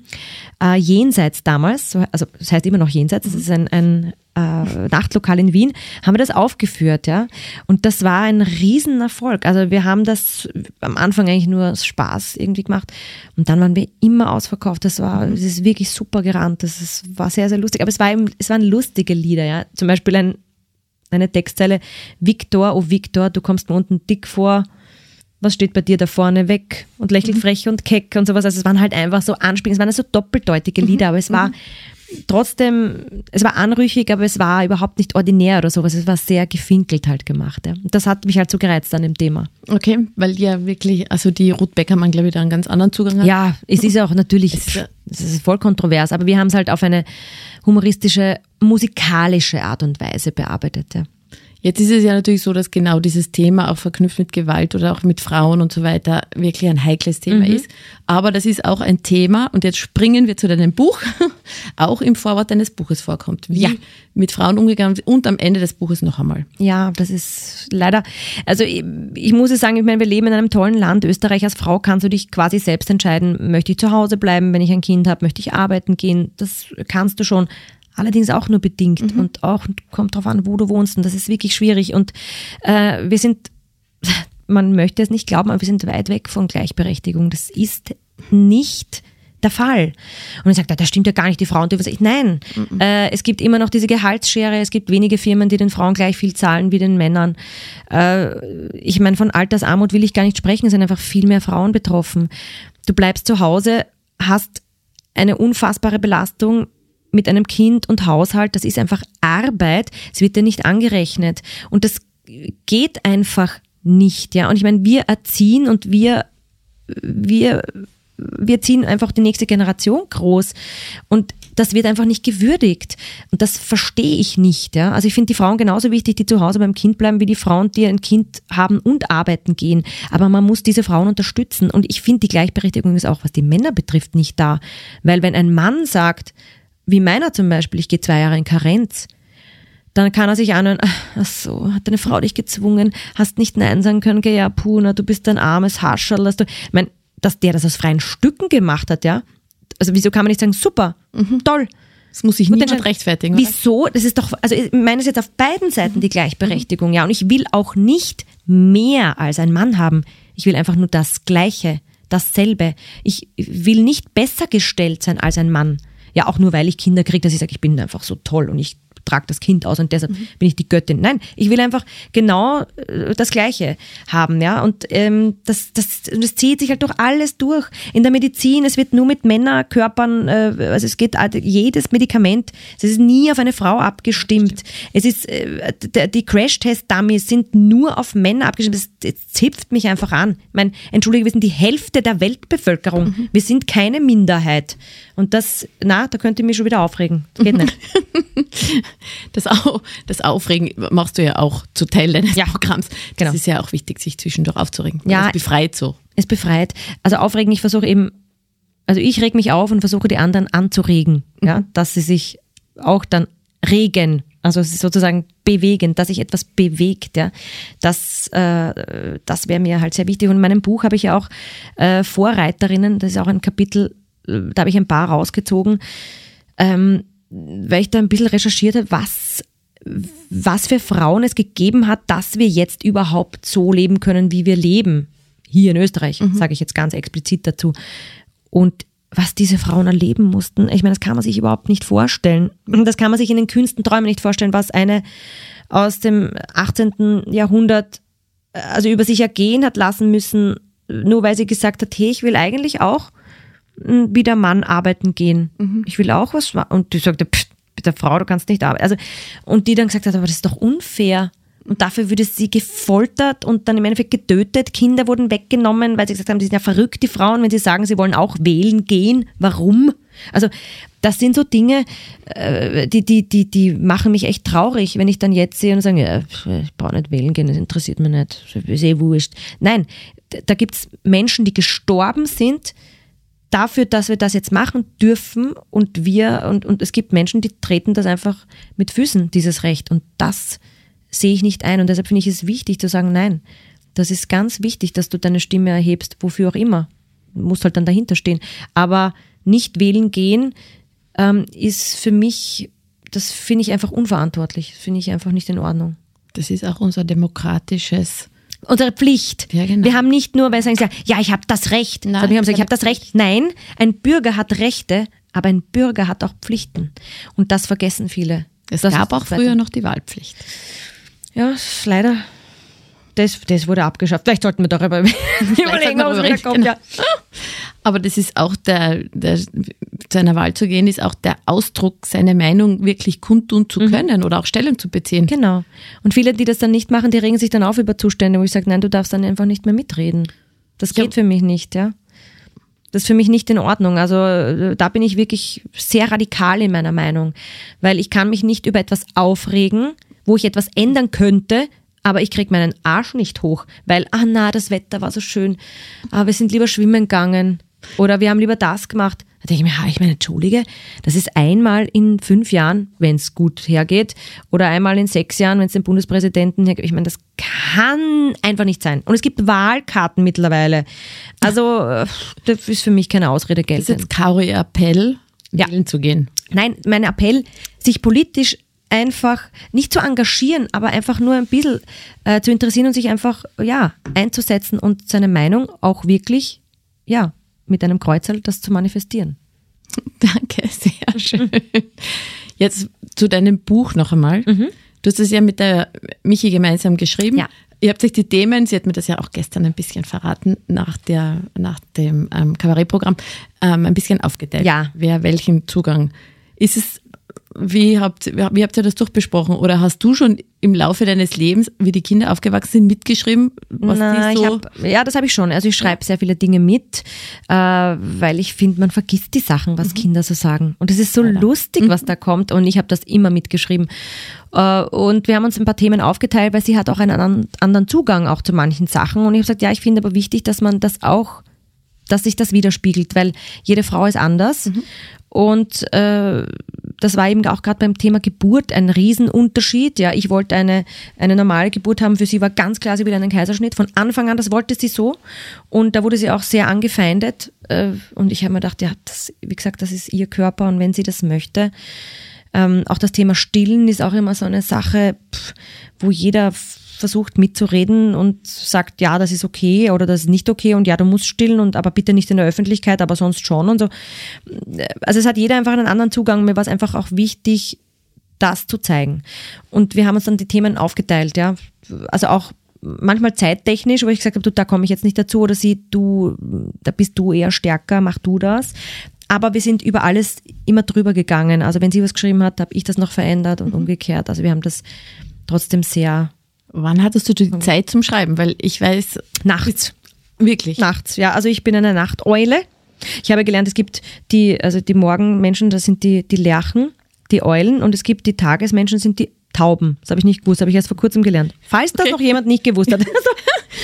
[SPEAKER 2] äh, Jenseits damals, so- also das heißt immer noch Jenseits, das ist ein, ein äh, Nachtlokal in Wien, haben wir das aufgeführt, ja. Und das war ein Riesenerfolg. Also wir haben das am Anfang eigentlich nur aus Spaß irgendwie gemacht. Und dann waren wir immer ausverkauft. Das war, es ist wirklich super gerannt. Das ist, war sehr, sehr lustig. Aber es, war eben, es waren lustige Lieder, ja. Zum Beispiel ein, eine Textzeile, Victor, oh Victor, du kommst mir unten dick vor. Was steht bei dir da vorne? Weg und lächelt frech und keck und sowas. Also es waren halt einfach so Anspielungen, es waren so doppeldeutige Lieder, aber es war trotzdem, es war anrüchig, aber es war überhaupt nicht ordinär oder sowas. Es war sehr gefinkelt halt gemacht. Ja. Und das hat mich halt so gereizt an dem Thema.
[SPEAKER 1] okay, weil ja wirklich, also die Ruth Beckermann, glaube ich, da einen ganz anderen Zugang hat.
[SPEAKER 2] Ja, es ist auch natürlich,
[SPEAKER 1] ja-
[SPEAKER 2] es ist voll kontrovers, aber wir haben es halt auf eine humoristische, musikalische Art und Weise bearbeitet. Ja.
[SPEAKER 1] Jetzt ist es ja natürlich so, dass genau dieses Thema auch verknüpft mit Gewalt oder auch mit Frauen und so weiter wirklich ein heikles Thema ist. Aber das ist auch ein Thema, und jetzt springen wir zu deinem Buch, auch im Vorwort deines Buches vorkommt. Wie
[SPEAKER 2] Ja.
[SPEAKER 1] mit Frauen umgegangen wird und am Ende des Buches noch einmal.
[SPEAKER 2] Ja, das ist leider, also ich, ich muss es sagen, ich meine, wir leben in einem tollen Land. Österreich als Frau kannst du dich quasi selbst entscheiden, möchte ich zu Hause bleiben, wenn ich ein Kind habe, möchte ich arbeiten gehen. Das kannst du schon. Allerdings auch nur bedingt und auch kommt drauf an, wo du wohnst. Und das ist wirklich schwierig. Und äh, wir sind, man möchte es nicht glauben, aber wir sind weit weg von Gleichberechtigung. Das ist nicht der Fall. Und ich sagt, das stimmt ja gar nicht, die Frauen dürfen sich. Nein, mhm. äh, es gibt immer noch diese Gehaltsschere, es gibt wenige Firmen, die den Frauen gleich viel zahlen wie den Männern. Äh, ich meine, von Altersarmut will ich gar nicht sprechen, es sind einfach viel mehr Frauen betroffen. Du bleibst zu Hause, hast eine unfassbare Belastung mit einem Kind und Haushalt, das ist einfach Arbeit, es wird dir nicht angerechnet. Und das geht einfach nicht, ja. Und ich meine, wir erziehen und wir, wir wir ziehen einfach die nächste Generation groß und das wird einfach nicht gewürdigt und das verstehe ich nicht. Ja? Also ich finde die Frauen genauso wichtig, die zu Hause beim Kind bleiben, wie die Frauen, die ein Kind haben und arbeiten gehen. Aber man muss diese Frauen unterstützen und ich finde die Gleichberechtigung ist auch, was die Männer betrifft, nicht da, weil wenn ein Mann sagt, wie meiner zum Beispiel, ich gehe zwei Jahre in Karenz, dann kann er sich anhören, ach so, hat deine Frau dich gezwungen, hast nicht Nein sagen können, geh ja, Puna, du bist ein armes Hascherl. Ich meine, dass der das aus freien Stücken gemacht hat, ja. Also wieso kann man nicht sagen, super, mhm. toll.
[SPEAKER 1] Das muss ich niemand rechtfertigen.
[SPEAKER 2] Wieso? Das ist doch, also ich meine es jetzt auf beiden Seiten die Gleichberechtigung, ja. Und ich will auch nicht mehr als ein Mann haben. Ich will einfach nur das Gleiche, dasselbe. Ich will nicht besser gestellt sein als ein Mann. Ja, auch nur weil ich Kinder kriege, dass ich sage, ich bin einfach so toll und ich trage das Kind aus und deshalb mhm. bin ich die Göttin. Nein, ich will einfach genau äh, das Gleiche haben, ja. Und ähm, das, das, das zieht sich halt durch alles durch. In der Medizin, es wird nur mit Männerkörpern, äh, also es geht jedes Medikament, es ist nie auf eine Frau abgestimmt. Es ist äh, die Crash-Test-Dummies sind nur auf Männer abgestimmt. Das, das zipft mich einfach an. Ich meine, entschuldige, wir sind die Hälfte der Weltbevölkerung. Mhm. Wir sind keine Minderheit. Und das, na, da könnte ich mich schon wieder aufregen. Das geht nicht.
[SPEAKER 1] das, Au das Aufregen machst du ja auch zu Teil deines ja, Programms. Das genau. ist ja auch wichtig, sich zwischendurch aufzuregen.
[SPEAKER 2] Ja.
[SPEAKER 1] Es befreit so.
[SPEAKER 2] Es befreit. Also aufregen, ich versuche eben, also ich reg mich auf und versuche die anderen anzuregen, mhm. ja, dass sie sich auch dann regen. Also sozusagen bewegen, dass sich etwas bewegt, ja. Das, äh, das wäre mir halt sehr wichtig. Und in meinem Buch habe ich ja auch äh, Vorreiterinnen, das ist auch ein Kapitel, äh, da habe ich ein paar rausgezogen. Ähm, weil ich da ein bisschen recherchiert habe, was, was für Frauen es gegeben hat, dass wir jetzt überhaupt so leben können, wie wir leben. Hier in Österreich, mhm. sage ich jetzt ganz explizit dazu. Und was diese Frauen erleben mussten, ich meine, das kann man sich überhaupt nicht vorstellen. Das kann man sich in den kühnsten Träumen nicht vorstellen, was eine aus dem 18. Jahrhundert also über sich ergehen hat lassen müssen, nur weil sie gesagt hat, hey, ich will eigentlich auch wie der Mann arbeiten gehen. Mhm. Ich will auch was machen. Und die sagte, pff, mit der Frau, du kannst nicht arbeiten. Also, und die dann gesagt hat, aber das ist doch unfair. Und dafür würde sie gefoltert und dann im Endeffekt getötet. Kinder wurden weggenommen, weil sie gesagt haben, die sind ja verrückt, die Frauen, wenn sie sagen, sie wollen auch wählen gehen. Warum? Also, das sind so Dinge, äh, die, die, die, die machen mich echt traurig, wenn ich dann jetzt sehe und sage, ja, ich brauche nicht wählen gehen, das interessiert mich nicht, ist eh wurscht. Nein, da gibt es Menschen, die gestorben sind, dafür, dass wir das jetzt machen dürfen und wir, und, und es gibt Menschen, die treten das einfach mit Füßen, dieses Recht. Und das sehe ich nicht ein. Und deshalb finde ich es wichtig zu sagen, nein, das ist ganz wichtig, dass du deine Stimme erhebst, wofür auch immer. Du musst halt dann dahinter stehen. Aber nicht wählen gehen ähm, ist für mich, das finde ich einfach unverantwortlich. Das finde ich einfach nicht in Ordnung.
[SPEAKER 1] Das ist auch unser demokratisches
[SPEAKER 2] unsere Pflicht. Ja, genau. Wir haben nicht nur, weil sie sagen, ja, ich habe das Recht. Nein, ich habe gesagt, ich habe das Recht. Nein, ein Bürger hat Rechte, aber ein Bürger hat auch Pflichten. Und das vergessen viele.
[SPEAKER 1] Es
[SPEAKER 2] das
[SPEAKER 1] gab auch früher noch die Wahlpflicht.
[SPEAKER 2] Ja, leider. Das, das wurde abgeschafft. Vielleicht sollten wir darüber überlegen,
[SPEAKER 1] ob es kommt. Genau. Ja. Aber das ist auch der, der, zu einer Wahl zu gehen, ist auch der Ausdruck, seine Meinung wirklich kundtun zu mhm. können oder auch Stellung zu beziehen.
[SPEAKER 2] Genau. Und viele, die das dann nicht machen, die regen sich dann auf über Zustände, wo ich sage, nein, du darfst dann einfach nicht mehr mitreden. Das geht ja. für mich nicht, ja. Das ist für mich nicht in Ordnung. Also äh, da bin ich wirklich sehr radikal in meiner Meinung, weil ich kann mich nicht über etwas aufregen, wo ich etwas ändern könnte, aber ich krieg meinen Arsch nicht hoch, weil, ah na, das Wetter war so schön, aber ah, wir sind lieber schwimmen gegangen. Oder wir haben lieber das gemacht. Da denke ich mir, ich meine, entschuldige, das ist einmal in fünf Jahren, wenn es gut hergeht, oder einmal in sechs Jahren, wenn es den Bundespräsidenten hergeht. Ich meine, das kann einfach nicht sein. Und es gibt Wahlkarten mittlerweile. Also, äh, das ist für mich keine Ausrede.
[SPEAKER 1] Das ist jetzt Kauri Appell, ja. wählen zu gehen.
[SPEAKER 2] Nein, mein Appell, sich politisch einfach nicht zu engagieren, aber einfach nur ein bisschen äh, zu interessieren und sich einfach ja einzusetzen und seine Meinung auch wirklich ja mit einem Kreuzerl das zu manifestieren.
[SPEAKER 1] Danke, sehr schön. Jetzt zu deinem Buch noch einmal.
[SPEAKER 2] Mhm.
[SPEAKER 1] Du hast es ja mit der Michi gemeinsam geschrieben.
[SPEAKER 2] Ja.
[SPEAKER 1] Ihr habt euch die Themen, sie hat mir das ja auch gestern ein bisschen verraten, nach, der, nach dem ähm, Kabarettprogramm, ähm, ein bisschen aufgeteilt.
[SPEAKER 2] Ja.
[SPEAKER 1] Wer welchen Zugang. Ist es, wie habt, wie habt ihr das durchbesprochen? Oder hast du schon im Laufe deines Lebens, wie die Kinder aufgewachsen sind, mitgeschrieben, was
[SPEAKER 2] Na,
[SPEAKER 1] so...
[SPEAKER 2] hab, ja, das habe ich schon. Also ich schreibe sehr viele Dinge mit, äh, weil ich finde, man vergisst die Sachen, was Kinder so sagen. Und es ist so lustig, was da kommt. Und ich habe das immer mitgeschrieben. Äh, und wir haben uns ein paar Themen aufgeteilt, weil sie hat auch einen anderen, Zugang auch zu manchen Sachen. Und ich habe gesagt, ja, ich finde aber wichtig, dass man das auch, dass sich das widerspiegelt, weil jede Frau ist anders. Und äh, das war eben auch gerade beim Thema Geburt ein Riesenunterschied. Ja, ich wollte eine, eine normale Geburt haben. Für sie war ganz klar, sie will einen Kaiserschnitt. Von Anfang an, das wollte sie so. Und da wurde sie auch sehr angefeindet. Äh, Und ich habe mir gedacht, ja, das, wie gesagt, das ist ihr Körper und wenn sie das möchte. Ähm, auch das Thema Stillen ist auch immer so eine Sache, wo jeder versucht mitzureden und sagt, ja, das ist okay oder das ist nicht okay und ja, du musst stillen und aber bitte nicht in der Öffentlichkeit, aber sonst schon und so. Also es hat jeder einfach einen anderen Zugang. Mir war es einfach auch wichtig, das zu zeigen. Und wir haben uns dann die Themen aufgeteilt, ja. Also auch manchmal zeittechnisch, wo ich gesagt habe, du, da komme ich jetzt nicht dazu oder sie, du, da bist du eher stärker, mach du das. Aber wir sind über alles immer drüber gegangen. Also wenn sie was geschrieben hat, habe ich das noch verändert und umgekehrt. Also wir haben das trotzdem sehr
[SPEAKER 1] Wann hattest du die Zeit zum Schreiben? Weil ich weiß,
[SPEAKER 2] nachts.
[SPEAKER 1] wirklich.
[SPEAKER 2] Nachts, ja. Also ich bin eine Nachteule. Ich habe gelernt, es gibt die, also die Morgenmenschen, das sind die, die Lerchen, die Eulen und es gibt die Tagesmenschen, das sind die Tauben. Das habe ich nicht gewusst, habe ich erst vor kurzem gelernt. Falls das
[SPEAKER 1] Okay.
[SPEAKER 2] noch jemand nicht gewusst hat.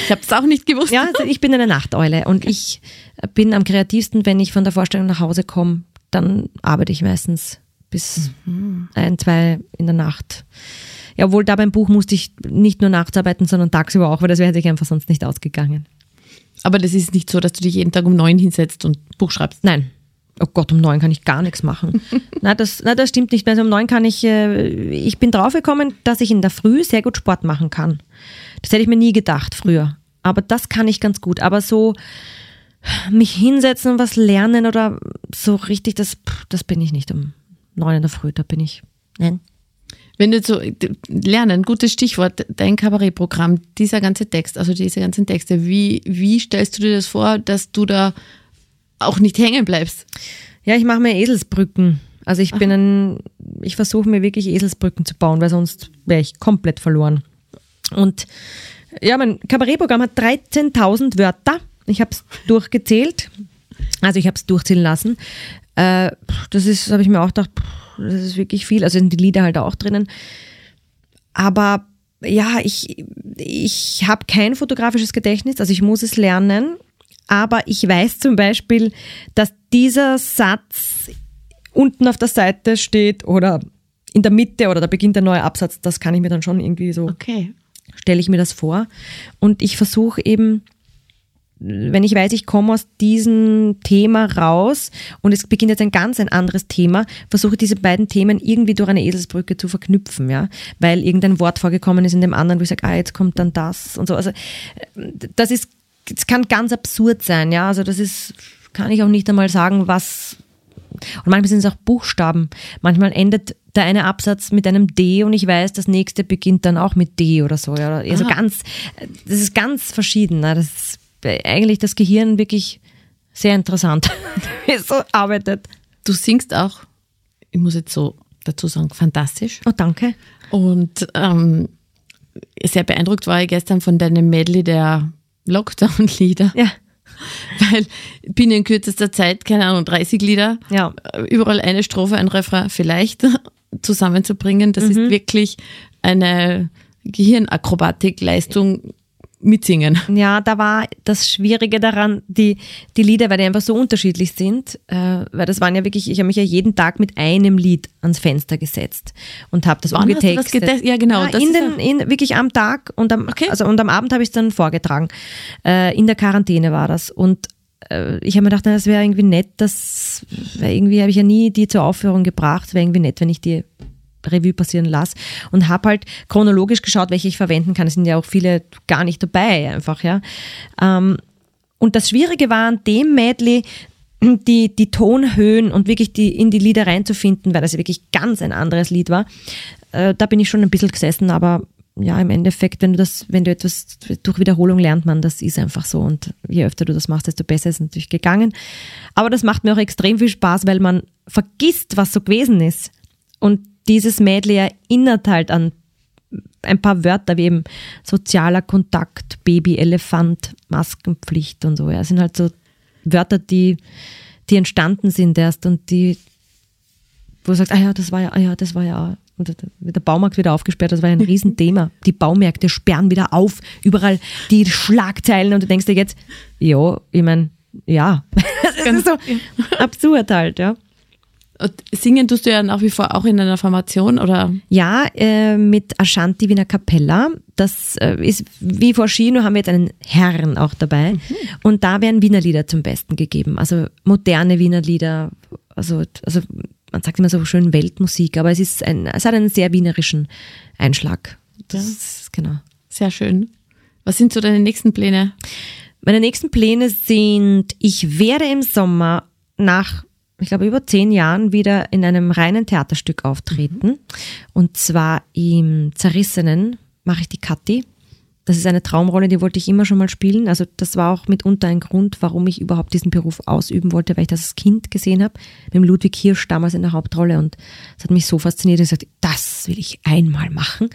[SPEAKER 1] Ich habe es auch nicht gewusst.
[SPEAKER 2] ja, also ich bin eine Nachteule und ich bin am kreativsten, wenn ich von der Vorstellung nach Hause komme, dann arbeite ich meistens bis ein, zwei in der Nacht. Ja, obwohl da beim Buch musste ich nicht nur nachts arbeiten, sondern tagsüber auch, weil das wäre sich einfach sonst nicht ausgegangen.
[SPEAKER 1] Aber das ist nicht so, dass du dich jeden Tag um neun hinsetzt und Buch schreibst.
[SPEAKER 2] Nein. Oh Gott, um neun kann ich gar nichts machen. na, das, na, das stimmt nicht. Also um neun kann ich, äh, ich bin draufgekommen, dass ich in der Früh sehr gut Sport machen kann. Das hätte ich mir nie gedacht früher. Aber das kann ich ganz gut. Aber so mich hinsetzen und was lernen oder so richtig, das, das bin ich nicht um neun in der Früh. Da bin ich. Nein.
[SPEAKER 1] Wenn du so lernen, gutes Stichwort, dein Kabarettprogramm, dieser ganze Text, also diese ganzen Texte, wie, wie stellst du dir das vor, dass du da auch nicht hängen bleibst?
[SPEAKER 2] Ja, ich mache mir Eselsbrücken. Also ich bin ein, ich versuche mir wirklich Eselsbrücken zu bauen, weil sonst wäre ich komplett verloren. Und ja, mein Kabarettprogramm hat 13.000 Wörter. Ich habe es durchgezählt. Also ich habe es durchzählen lassen. Äh, das ist, habe ich mir auch gedacht, das ist wirklich viel. Also sind die Lieder halt auch drinnen. Aber ja, ich, ich habe kein fotografisches Gedächtnis, also ich muss es lernen. Aber ich weiß zum Beispiel, dass dieser Satz unten auf der Seite steht oder in der Mitte oder da beginnt der neue Absatz. Das kann ich mir dann schon irgendwie so
[SPEAKER 1] Okay.
[SPEAKER 2] stelle ich mir das vor. Und ich versuche eben, wenn ich weiß, ich komme aus diesem Thema raus und es beginnt jetzt ein ganz ein anderes Thema, versuche diese beiden Themen irgendwie durch eine Eselsbrücke zu verknüpfen, ja, weil irgendein Wort vorgekommen ist in dem anderen, wo ich sage, ah, jetzt kommt dann das und so. Also das ist, das kann ganz absurd sein, ja. Also das ist, kann ich auch nicht einmal sagen, was. Und manchmal sind es auch Buchstaben. Manchmal endet der eine Absatz mit einem D und ich weiß, das nächste beginnt dann auch mit D oder so. Ja. Also
[SPEAKER 1] Aha.
[SPEAKER 2] ganz, das ist ganz verschieden. Ne? Das ist eigentlich das Gehirn wirklich sehr interessant, wie es so arbeitet.
[SPEAKER 1] Du singst auch, ich muss jetzt so dazu sagen, fantastisch.
[SPEAKER 2] Oh, danke.
[SPEAKER 1] Und ähm, sehr beeindruckt war ich gestern von deinem Medley der Lockdown-Lieder.
[SPEAKER 2] Ja.
[SPEAKER 1] Weil binnen kürzester Zeit, keine Ahnung, 30 Lieder,
[SPEAKER 2] Ja.
[SPEAKER 1] äh, überall eine Strophe, ein Refrain vielleicht zusammenzubringen, das ist wirklich eine Gehirnakrobatikleistung mitsingen.
[SPEAKER 2] Ja, da war das Schwierige daran, die, die Lieder, weil die einfach so unterschiedlich sind, äh, weil das waren ja wirklich, ich habe mich ja jeden Tag mit einem Lied ans Fenster gesetzt und habe das
[SPEAKER 1] Wann
[SPEAKER 2] umgetextet.
[SPEAKER 1] getestet? Ja, genau, das
[SPEAKER 2] in
[SPEAKER 1] ist
[SPEAKER 2] den, in, wirklich am Tag und am,
[SPEAKER 1] Okay.
[SPEAKER 2] also, und am Abend habe ich es dann vorgetragen. Äh, in der Quarantäne war das und äh, ich habe mir gedacht, na, das wäre irgendwie nett, das, weil irgendwie habe ich ja nie die zur Aufführung gebracht, wäre irgendwie nett, wenn ich die Revue passieren lasse und habe halt chronologisch geschaut, welche ich verwenden kann. Es sind ja auch viele gar nicht dabei einfach, ja. Ähm, Und das Schwierige war an dem Medley, die, die Tonhöhen und wirklich die, in die Lieder reinzufinden, weil das ja wirklich ganz ein anderes Lied war. Äh, da bin ich schon ein bisschen gesessen, aber ja, im Endeffekt, wenn du das, wenn du etwas durch Wiederholung lernt man, das ist einfach so. Und je öfter du das machst, desto besser ist es natürlich gegangen. Aber das macht mir auch extrem viel Spaß, weil man vergisst, was so gewesen ist. Und dieses Medley erinnert halt an ein paar Wörter wie eben sozialer Kontakt, Baby, Elefant, Maskenpflicht und so. Ja, das sind halt so Wörter, die, die entstanden sind erst und die, wo du sagst, ah ja, das war ja, ah ja, das war ja, und der Baumarkt wieder aufgesperrt, das war ja ein Riesenthema. Die Baumärkte sperren wieder auf, überall die Schlagzeilen und du denkst dir jetzt, ja, ich meine, ja, das ist so absurd halt, ja.
[SPEAKER 1] Singen tust du ja nach wie vor auch in einer Formation, oder?
[SPEAKER 2] Ja, äh, mit Ashanti Wiener Capella. Das äh, ist wie vor Skino haben wir jetzt einen Herrn auch dabei. Mhm. Und da werden Wiener Lieder zum Besten gegeben. Also moderne Wiener Lieder, also, also man sagt immer so schön Weltmusik, aber es ist ein, es hat einen sehr wienerischen Einschlag. Das ja. ist, genau.
[SPEAKER 1] Sehr schön. Was sind so deine nächsten Pläne?
[SPEAKER 2] Meine nächsten Pläne sind, ich werde im Sommer nach ich glaube, über zehn Jahren wieder in einem reinen Theaterstück auftreten. Mhm. Und zwar im Zerrissenen mache ich die Kathi. Das ist eine Traumrolle, die wollte ich immer schon mal spielen. Also das war auch mitunter ein Grund, warum ich überhaupt diesen Beruf ausüben wollte, weil ich das als Kind gesehen habe, mit dem Ludwig Hirsch damals in der Hauptrolle. Und es hat mich so fasziniert, dass ich gesagt das will ich einmal machen.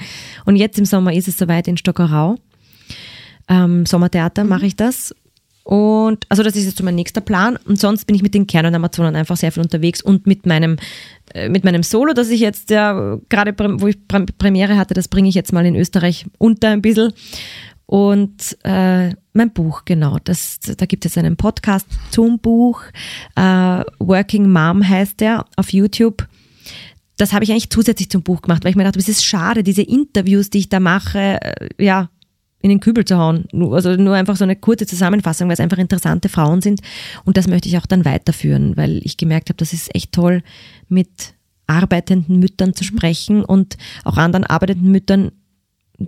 [SPEAKER 2] Und jetzt im Sommer ist es soweit in Stockerau. Ähm, Sommertheater mhm. mache ich das und also das ist jetzt so mein nächster Plan. Und sonst bin ich mit den Kern- und Amazonen einfach sehr viel unterwegs und mit meinem, äh, mit meinem Solo, das ich jetzt ja gerade, wo ich Premiere hatte, das bringe ich jetzt mal in Österreich unter ein bisschen. Und äh, mein Buch, genau, das, da gibt es einen Podcast zum Buch. Äh, Working Mom heißt der auf YouTube das habe ich eigentlich zusätzlich zum Buch gemacht, weil ich mir dachte, es ist schade, diese Interviews, die ich da mache, äh, ja, in den Kübel zu hauen. Also nur einfach so eine kurze Zusammenfassung, weil es einfach interessante Frauen sind. Und das möchte ich auch dann weiterführen, weil ich gemerkt habe, das ist echt toll, mit arbeitenden Müttern zu mhm. sprechen und auch anderen arbeitenden Müttern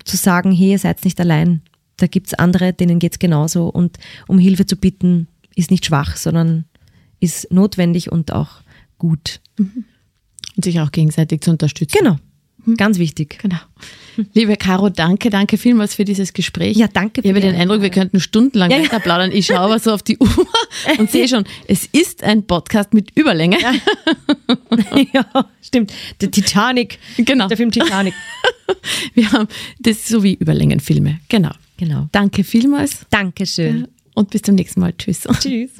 [SPEAKER 2] zu sagen, hey, ihr seid nicht allein. Da gibt es andere, denen geht es genauso. Und um Hilfe zu bitten, ist nicht schwach, sondern ist notwendig und auch gut.
[SPEAKER 1] Mhm. Und sich auch gegenseitig zu unterstützen.
[SPEAKER 2] Genau. Mhm. Ganz wichtig.
[SPEAKER 1] Genau. Liebe Caro, danke, danke vielmals für dieses Gespräch.
[SPEAKER 2] Ja, danke.
[SPEAKER 1] Ich habe den Eindruck, wir könnten stundenlang ja, weiter plaudern. Ich schaue aber so auf die Uhr und sehe schon, es ist ein Podcast mit Überlänge.
[SPEAKER 2] Ja, ja stimmt. Der Titanic.
[SPEAKER 1] Genau.
[SPEAKER 2] Der Film Titanic.
[SPEAKER 1] Wir haben das so wie Überlängenfilme. Genau.
[SPEAKER 2] Genau.
[SPEAKER 1] Danke vielmals.
[SPEAKER 2] Dankeschön.
[SPEAKER 1] Und bis zum nächsten Mal. Tschüss.
[SPEAKER 2] Tschüss.